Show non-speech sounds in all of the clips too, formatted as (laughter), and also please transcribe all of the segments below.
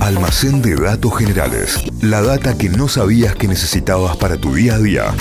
Almacén de datos generales. La data que no sabías que necesitabas para tu día a día.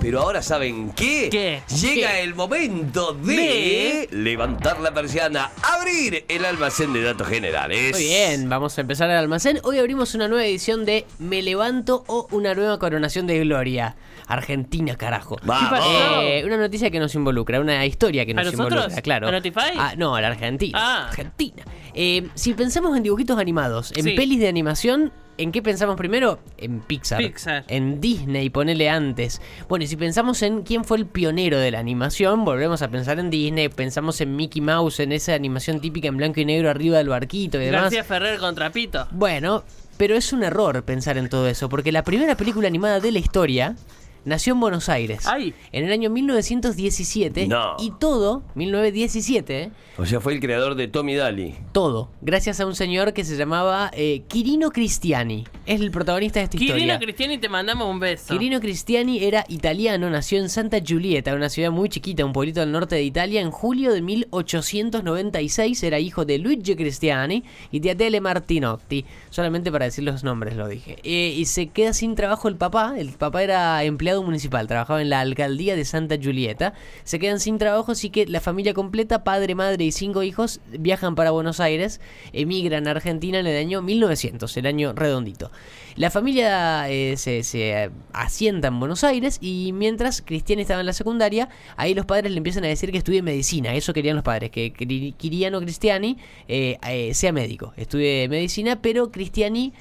Pero ahora saben qué? ¿Qué? Llega ¿Qué? el momento de, levantar la persiana, abrir el almacén de datos generales. Muy bien, vamos a empezar el almacén. Hoy abrimos una nueva edición de Me Levanto o una nueva coronación de gloria. Argentina, carajo. Vamos. ¿Qué pasó? Eh, una noticia que nos involucra, una historia que ¿A nos nosotros? involucra, claro. ¿A Notify? Ah, no, a la Argentina. Ah. Argentina. Eh, si pensamos en dibujitos animados, en Sí. pelis de animación, ¿en qué pensamos primero? En Pixar. Pixar. En Disney, ponele antes. Bueno, y si pensamos en quién fue el pionero de la animación, volvemos a pensar en Disney, pensamos en Mickey Mouse, en esa animación típica en blanco y negro arriba del barquito y demás. García Ferrer contra Pito. Bueno, pero es un error pensar en todo eso, porque la primera película animada de la historia nació en Buenos Aires. Ay. En el año 1917. No. Y todo, 1917, ¿eh? O sea, fue el creador de Tommy Daly. todo, gracias a un señor que se llamaba eh, Quirino Cristiani. Es el protagonista de esta Quirino historia. Cristiani, te mandamos un beso. Quirino Cristiani era italiano, nació en Santa Giulietta, una ciudad muy chiquita, un pueblito del norte de Italia, en julio de 1896. Era hijo de Luigi Cristiani y de Adele Martinotti. Solamente para decir los nombres lo dije. Eh, y se queda sin trabajo el papá. El papá era empleado municipal, trabajaba en la alcaldía de Santa Giulietta. Se quedan sin trabajo, así que la familia completa, padre, madre y cinco hijos, viajan para Buenos Aires, emigran a Argentina en el año 1900, el año redondito. La familia eh, se, se, eh, asienta en Buenos Aires y mientras Cristiani estaba en la secundaria, ahí los padres le empiezan a decir que estudie medicina. Eso querían los padres, que Quiriano Cristiani eh, sea médico, estudie medicina, pero Cristiani...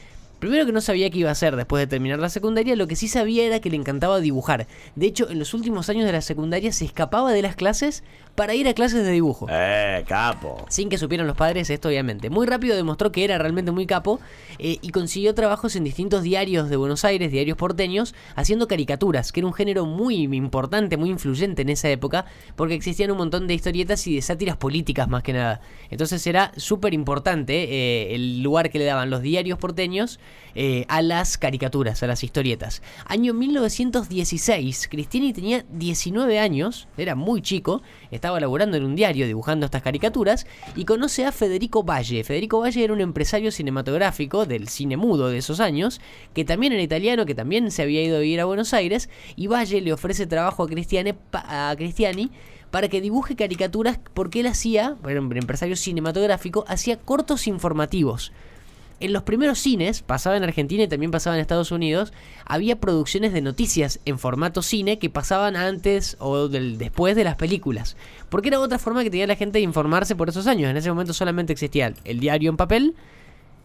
Primero que no sabía qué iba a hacer después de terminar la secundaria, lo que sí sabía era que le encantaba dibujar. De hecho, en los últimos años de la secundaria se escapaba de las clases para ir a clases de dibujo. Eh, capo. Sin que supieran los padres esto, obviamente. Muy rápido demostró que era realmente muy capo eh, y consiguió trabajos en distintos diarios de Buenos Aires, diarios porteños, haciendo caricaturas, que era un género muy importante, muy influyente en esa época, porque existían un montón de historietas y de sátiras políticas más que nada. Entonces era súper importante eh, el lugar que le daban los diarios porteños eh, a las caricaturas, a las historietas. Año 1916, Cristiani tenía 19 años, era muy chico, estaba laburando en un diario dibujando estas caricaturas y conoce a Federico Valle. Federico Valle era un empresario cinematográfico del cine mudo de esos años, que también era italiano, que también se había ido a vivir a Buenos Aires, y Valle le ofrece trabajo a Cristiani, a Cristiani para que dibuje caricaturas porque él hacía, era un empresario cinematográfico, hacía cortos informativos. En los primeros cines, pasaba en Argentina y también pasaba en Estados Unidos, había producciones de noticias en formato cine que pasaban antes o del, después de las películas. Porque era otra forma que tenía la gente de informarse por esos años. En ese momento solamente existía el diario en papel.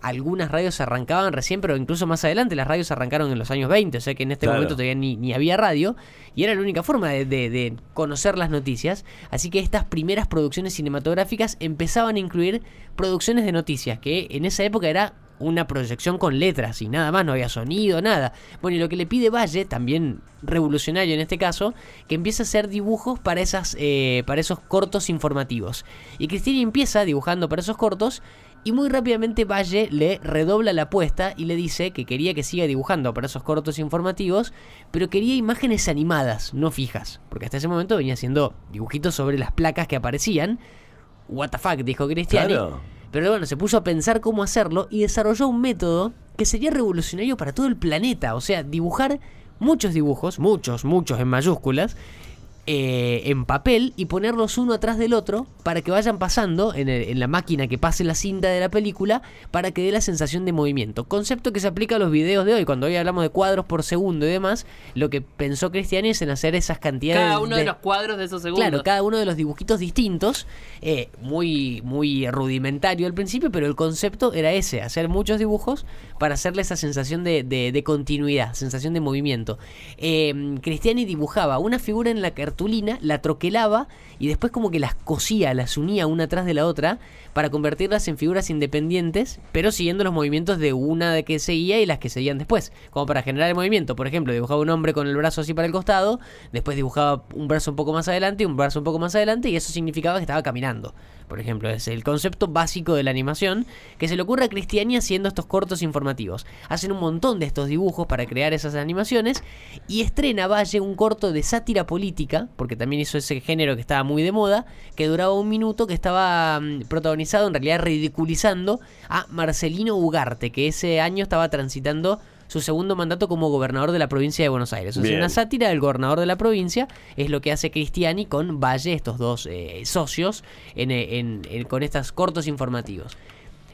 Algunas radios arrancaban recién, pero incluso más adelante las radios arrancaron en los años 20, o sea que en este Claro. momento todavía ni, ni había radio, y era la única forma de, de- de conocer las noticias. Así que estas primeras producciones cinematográficas empezaban a incluir producciones de noticias, que en esa época era una proyección con letras y nada más, no había sonido, nada. Bueno, y lo que le pide Valle, también revolucionario en este caso, que empiece a hacer dibujos para, esas, eh, para esos cortos informativos. Y Cristina empieza dibujando para esos cortos y muy rápidamente Valle le redobla la apuesta y le dice que quería que siga dibujando para esos cortos informativos, pero quería imágenes animadas, no fijas, porque hasta ese momento venía haciendo dibujitos sobre las placas que aparecían. What the fuck, dijo Cristiani. Claro. Pero bueno, se puso a pensar cómo hacerlo y desarrolló un método que sería revolucionario para todo el planeta. O sea, dibujar muchos dibujos, muchos, muchos en mayúsculas, eh, en papel y ponerlos uno atrás del otro para que vayan pasando en, el- en la máquina que pase la cinta de la película para que dé la sensación de movimiento. Concepto que se aplica a los videos de hoy. Cuando hoy hablamos de cuadros por segundo y demás, lo que pensó Cristiani es en hacer esas cantidades Cada uno de los cuadros de esos segundos. Claro, cada uno de los dibujitos distintos, eh, muy, muy rudimentario al principio, pero el concepto era ese, hacer muchos dibujos para hacerle esa sensación de, de- de continuidad, sensación de movimiento. Eh, Cristiani dibujaba una figura en la la troquelaba y después como que las cosía, las unía una tras de la otra para convertirlas en figuras independientes, pero siguiendo los movimientos de una de que seguía y las que seguían después, como para generar el movimiento. Por ejemplo, dibujaba un hombre con el brazo así para el costado, después dibujaba un brazo un poco más adelante y un brazo un poco más adelante, y eso significaba que estaba caminando. Por ejemplo. Es el concepto básico de la animación que se le ocurre a Cristiani haciendo estos cortos informativos. Hacen un montón de estos dibujos para crear esas animaciones y estrena Valle un corto de sátira política, porque también hizo ese género que estaba muy de moda, que duraba un minuto, que estaba mm, protagonizado en realidad ridiculizando a Marcelino Ugarte, que ese año estaba transitando su segundo mandato como gobernador de la provincia de Buenos Aires. O sea, una sátira del gobernador de la provincia es lo que hace Cristiani con Valle, estos dos eh, socios, en, eh, en- en- con estos cortos informativos.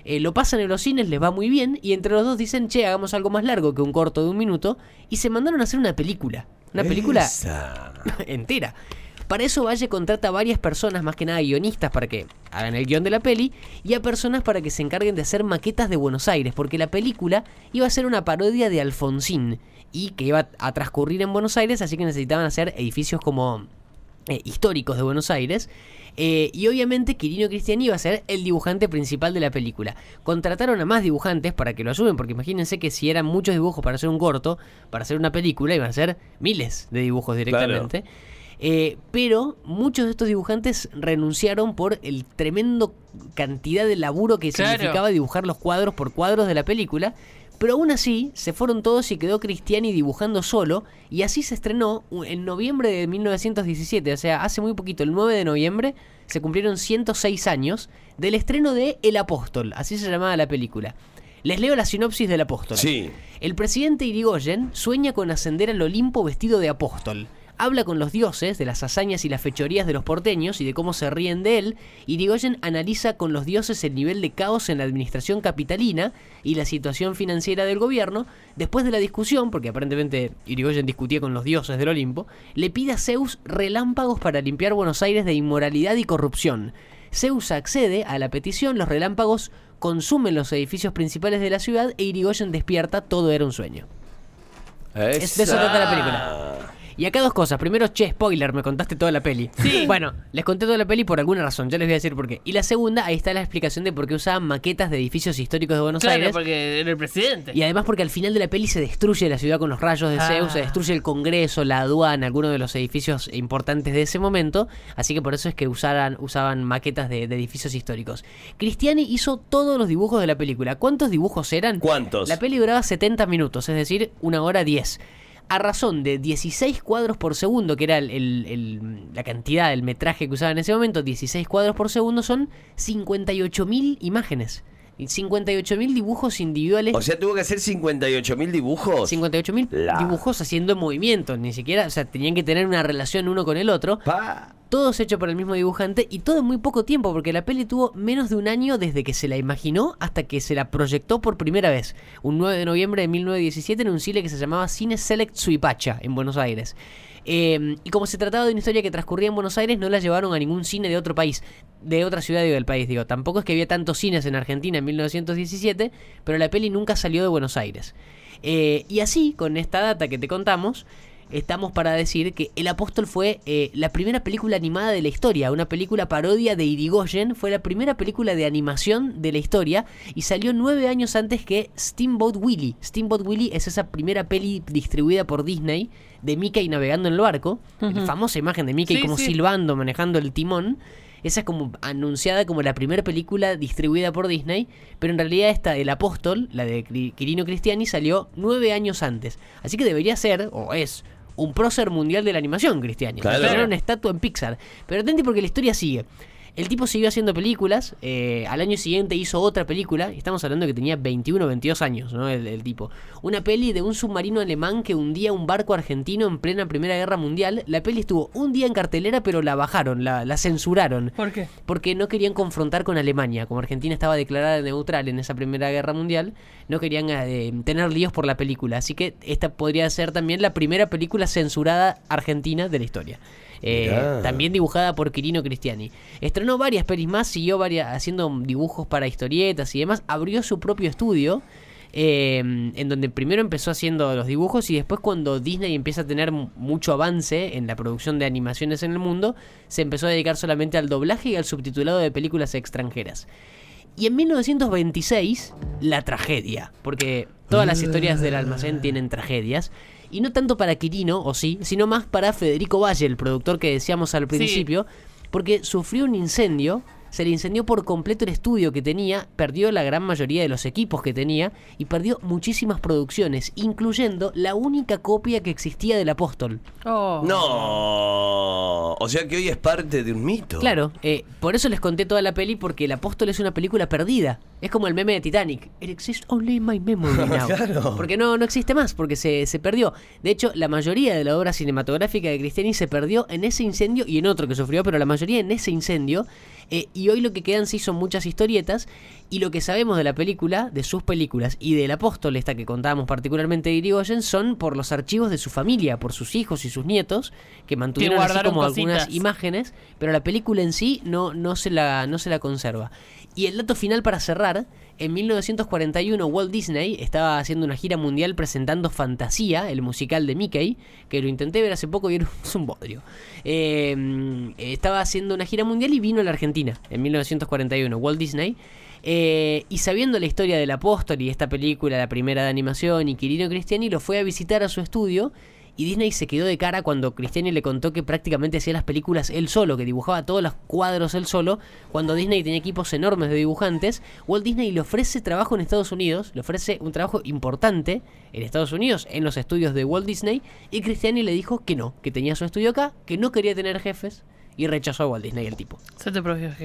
Eh, lo pasan en los cines, les va muy bien, y entre los dos dicen, che, hagamos algo más largo que un corto de un minuto, y se mandaron a hacer una película. Una película Esa. (laughs) entera. Para eso Valle contrata a varias personas, más que nada guionistas, para que hagan el guion de la peli, y a personas para que se encarguen de hacer maquetas de Buenos Aires, porque la película iba a ser una parodia de Alfonsín, y que iba a transcurrir en Buenos Aires, así que necesitaban hacer edificios como eh, históricos de Buenos Aires. Eh, y obviamente Quirino Cristiani iba a ser el dibujante principal de la película. Contrataron a más dibujantes para que lo ayuden, porque imagínense que si eran muchos dibujos para hacer un corto, para hacer una película, iban a ser miles de dibujos directamente. Eh, pero muchos de estos dibujantes renunciaron por el tremendo cantidad de laburo que Claro. significaba dibujar los cuadros por cuadros de la película. Pero aún así, se fueron todos y quedó Cristiani dibujando solo. Y así se estrenó en noviembre de 1917. O sea, hace muy poquito, el 9 de noviembre, se cumplieron 106 años del estreno de El Apóstol. Así se llamaba la película. Les leo la sinopsis del Apóstol. Sí. El presidente Irigoyen sueña con ascender al Olimpo vestido de apóstol. Habla con los dioses de las hazañas y las fechorías de los porteños y de cómo se ríen de él. Irigoyen analiza con los dioses el nivel de caos en la administración capitalina y la situación financiera del gobierno. Después de la discusión, porque aparentemente Irigoyen discutía con los dioses del Olimpo, le pide a Zeus relámpagos para limpiar Buenos Aires de inmoralidad y corrupción. Zeus accede a la petición, los relámpagos consumen los edificios principales de la ciudad e Irigoyen despierta, todo era un sueño. Es- de eso trata la película. Y acá dos cosas. Primero, che, spoiler, me contaste toda la peli. Sí. (laughs) Bueno, les conté toda la peli por alguna razón, ya les voy a decir por qué. Y la segunda, ahí está la explicación de por qué usaban maquetas de edificios históricos de Buenos Claro, Aires. porque era el presidente. Y además porque al final de la peli se destruye la ciudad con los rayos de Ah. Zeus, se destruye el Congreso, la aduana, algunos de los edificios importantes de ese momento. Así que por eso es que usaran, usaban maquetas de, de edificios históricos. Cristiani hizo todos los dibujos de la película. ¿Cuántos dibujos eran? ¿Cuántos? La peli duraba 70 minutos, es decir, una hora 10. A razón de 16 cuadros por segundo, que era el- la cantidad, el metraje que usaba en ese momento, 16 cuadros por segundo son 58.000 imágenes. Y 58.000 dibujos individuales. O sea, tuvo que hacer 58 mil dibujos. 58.000 La- dibujos haciendo movimientos, ni siquiera, o sea, tenían que tener una relación uno con el otro. Pa. Todos hechos por el mismo dibujante y todo en muy poco tiempo, porque la peli tuvo menos de un año desde que se la imaginó hasta que se la proyectó por primera vez. Un 9 de noviembre de 1917 en un cine que se llamaba Cine Select Suipacha, en Buenos Aires. Eh, y como se trataba de una historia que transcurría en Buenos Aires, no la llevaron a ningún cine de otro país, de otra ciudad del país. Digo, tampoco es que había tantos cines en Argentina en 1917, pero la peli nunca salió de Buenos Aires. Eh, y así, con esta data que te contamos, estamos para decir que El Apóstol fue eh, la primera película animada de la historia, una película parodia de Irigoyen, fue la primera película de animación de la historia y salió nueve años antes que Steamboat Willie. Steamboat Willie es esa primera peli distribuida por Disney de Mickey navegando en el barco, la famosa imagen de Mickey Sí, como sí. silbando, manejando el timón. Esa es como anunciada como la primera película distribuida por Disney, pero en realidad esta, El Apóstol, la de Quirino Cristiani, salió nueve años antes. Así que debería ser, o es, un prócer mundial de la animación, Cristiani. Claro. Tener una estatua en Pixar. Pero atente porque la historia sigue. El tipo siguió haciendo películas, eh, al año siguiente hizo otra película, estamos hablando que tenía 21 o 22 años, ¿no? El, el tipo. Una peli de un submarino alemán que hundía un barco argentino en plena Primera Guerra Mundial. La peli estuvo un día en cartelera, pero la bajaron, la, la censuraron. ¿Por qué? Porque no querían confrontar con Alemania. Como Argentina estaba declarada neutral en esa Primera Guerra Mundial, no querían eh, tener líos por la película. Así que esta podría ser también la primera película censurada argentina de la historia. Eh, también dibujada por Quirino Cristiani. Estrenó varias pelis más, siguió varias, haciendo dibujos para historietas y demás. Abrió su propio estudio. eh, en donde primero empezó haciendo los dibujos y después cuando Disney empieza a tener mu- mucho avance en la producción de animaciones en el mundo, se empezó a dedicar solamente al doblaje y al subtitulado de películas extranjeras. Y en 1926, la tragedia, porque todas las historias del almacén tienen tragedias, y no tanto para Quirino, o sí, sino más para Federico Valle, el productor que decíamos al principio, porque sufrió un incendio se le incendió por completo el estudio que tenía, perdió la gran mayoría de los equipos que tenía y perdió muchísimas producciones, incluyendo la única copia que existía del apóstol. Oh. No. O sea que hoy es parte de un mito. Claro, eh, por eso les conté toda la peli, porque El Apóstol es una película perdida. Es como el meme de Titanic. It exists only in my memory (laughs) now. Claro. Porque no, no existe más, porque se, se perdió. De hecho, la mayoría de la obra cinematográfica de Cristiani se perdió en ese incendio y en otro que sufrió, pero la mayoría en ese incendio. Eh, y hoy lo que quedan sí son muchas historietas. Y lo que sabemos de la película, de sus películas y del apóstol, esta que contábamos particularmente de Irigoyen, son por los archivos de su familia, por sus hijos y sus nietos, que mantuvieron así como cositas. algunas imágenes, pero la película en sí no, no, se la, no se la conserva. Y el dato final para cerrar, en 1941 Walt Disney estaba haciendo una gira mundial presentando Fantasía, el musical de Mickey, que lo intenté ver hace poco y era un- bodrio. Eh, estaba haciendo una gira mundial y vino a la Argentina en 1941, Walt Disney. Eh, y sabiendo la historia del apóstol y esta película, la primera de animación, y Quirino Cristiani lo fue a visitar a su estudio y Disney se quedó de cara cuando Cristiani le contó que prácticamente hacía las películas él solo, que dibujaba todos los cuadros él solo. Cuando Disney tenía equipos enormes de dibujantes, Walt Disney le ofrece trabajo en Estados Unidos, le ofrece un trabajo importante en Estados Unidos, en los estudios de Walt Disney, y Cristiani le dijo que no, que tenía su estudio acá, que no quería tener jefes, y rechazó a Walt Disney el tipo.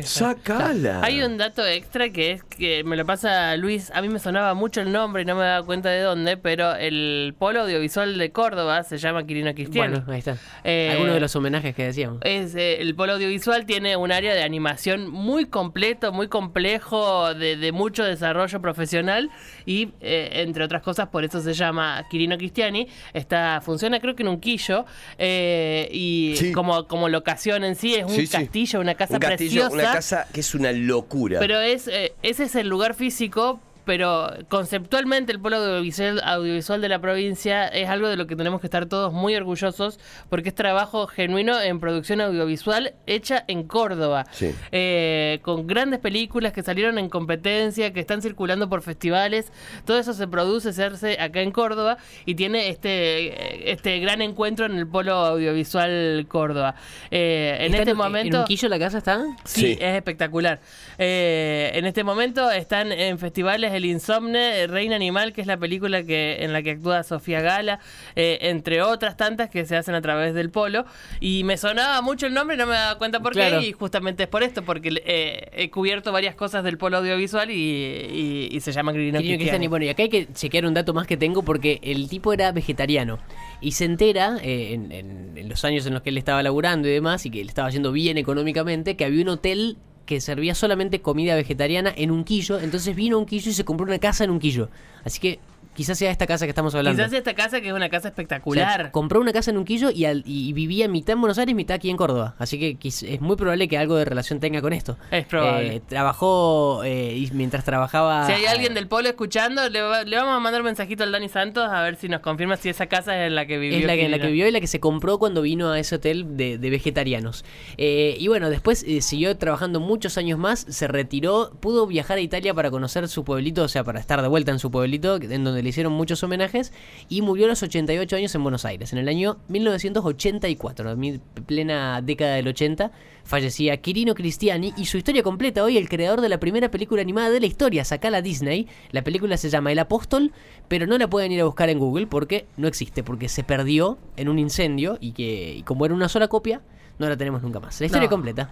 Sacala. Hay un dato extra que es que me lo pasa Luis. A mí me sonaba mucho el nombre y no me daba cuenta de dónde, pero el polo audiovisual de Córdoba se llama Quirino Cristiano. Bueno, ahí está. Eh, Algunos de los homenajes que decíamos. Es, eh, el polo audiovisual tiene un área de animación muy completo, muy complejo, de, de mucho desarrollo profesional y, eh, entre otras cosas, por eso se llama Quirino Cristiani. Está, funciona creo que en un quillo eh, y Sí. como, como locación en sí es un Sí, sí. castillo, una casa un castillo, preciosa. una casa que es una locura. Pero es eh, ese es el lugar físico, pero conceptualmente el polo audiovisual, audiovisual de la provincia es algo de lo que tenemos que estar todos muy orgullosos porque es trabajo genuino en producción audiovisual hecha en Córdoba. Sí. Eh, con grandes películas que salieron en competencia, que están circulando por festivales. Todo eso se produce, se hace acá en Córdoba y tiene este, este gran encuentro en el polo audiovisual Córdoba. Eh, en ¿Está este ¿En momento... un quillo la casa está? Sí, Sí. es espectacular. Eh, en este momento están en festivales El Insomne, Reina Animal, que es la película que en la que actúa Sofía Gala, eh, entre otras tantas que se hacen a través del polo. Y me sonaba mucho el nombre, no me daba cuenta por Claro. qué, y justamente es por esto, porque eh, he cubierto varias cosas del polo audiovisual y, y- y se llama Quirino Cristiani. Cristiani. Bueno, y acá hay que chequear un dato más que tengo porque el tipo era vegetariano y se entera eh, en, en- en los años en los que él estaba laburando y demás y que le estaba yendo bien económicamente que había un hotel que servía solamente comida vegetariana en un quillo, entonces vino un quillo y se compró una casa en un quillo. Así que quizás sea esta casa que estamos hablando. Quizás esta casa que es una casa O sea, espectacular. compró una casa en un quillo y, al- y vivía mitad en Buenos Aires, mitad aquí en Córdoba. Así que es muy probable que algo de relación tenga con esto. Es probable. Eh, trabajó eh, y mientras trabajaba. Si hay alguien del polo escuchando, le, va- le vamos a mandar un mensajito al Dani Santos a ver si nos confirma si esa casa es en la que vivió. Es la que, en la que vivió y la que se compró cuando vino a ese hotel de, de vegetarianos. Eh, y bueno, después eh, siguió trabajando muchos años más, se retiró, pudo viajar a Italia para conocer su pueblito, o sea, para estar de vuelta en su pueblito, en donde le hicieron muchos homenajes, y murió a los 88 años en Buenos Aires, en el año 1984, en mi plena década del 80. Fallecía Quirino Cristiani y su historia completa hoy, el creador de la primera película animada de la historia, sacala Disney. La película se llama El Apóstol, pero no la pueden ir a buscar en Google porque no existe, porque se perdió en un incendio y que y como era una sola copia, no la tenemos nunca más. La historia No. completa.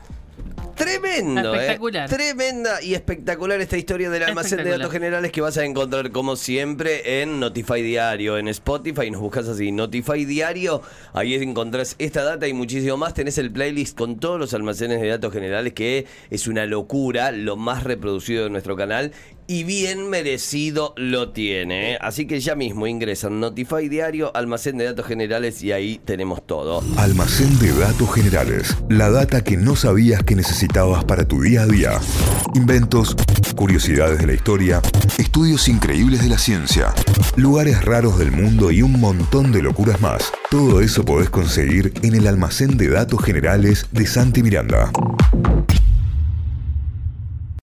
Tremendo, Espectacular. ¿eh? Tremenda y espectacular esta historia del almacén de datos generales que vas a encontrar como siempre en Notify Diario, en Spotify, nos buscas así, Notify Diario, ahí encontrás esta data y muchísimo más, tenés el playlist con todos los almacenes de datos generales que es una locura, lo más reproducido de nuestro canal y bien merecido lo tiene, ¿eh? así que ya mismo ingresan Notify Diario, almacén de datos generales y ahí tenemos todo. Almacén de datos generales. La data que no sabías que necesitabas para tu día a día. Inventos, curiosidades de la historia, estudios increíbles de la ciencia, lugares raros del mundo y un montón de locuras más. Todo eso podés conseguir en el almacén de datos generales de Santi Miranda.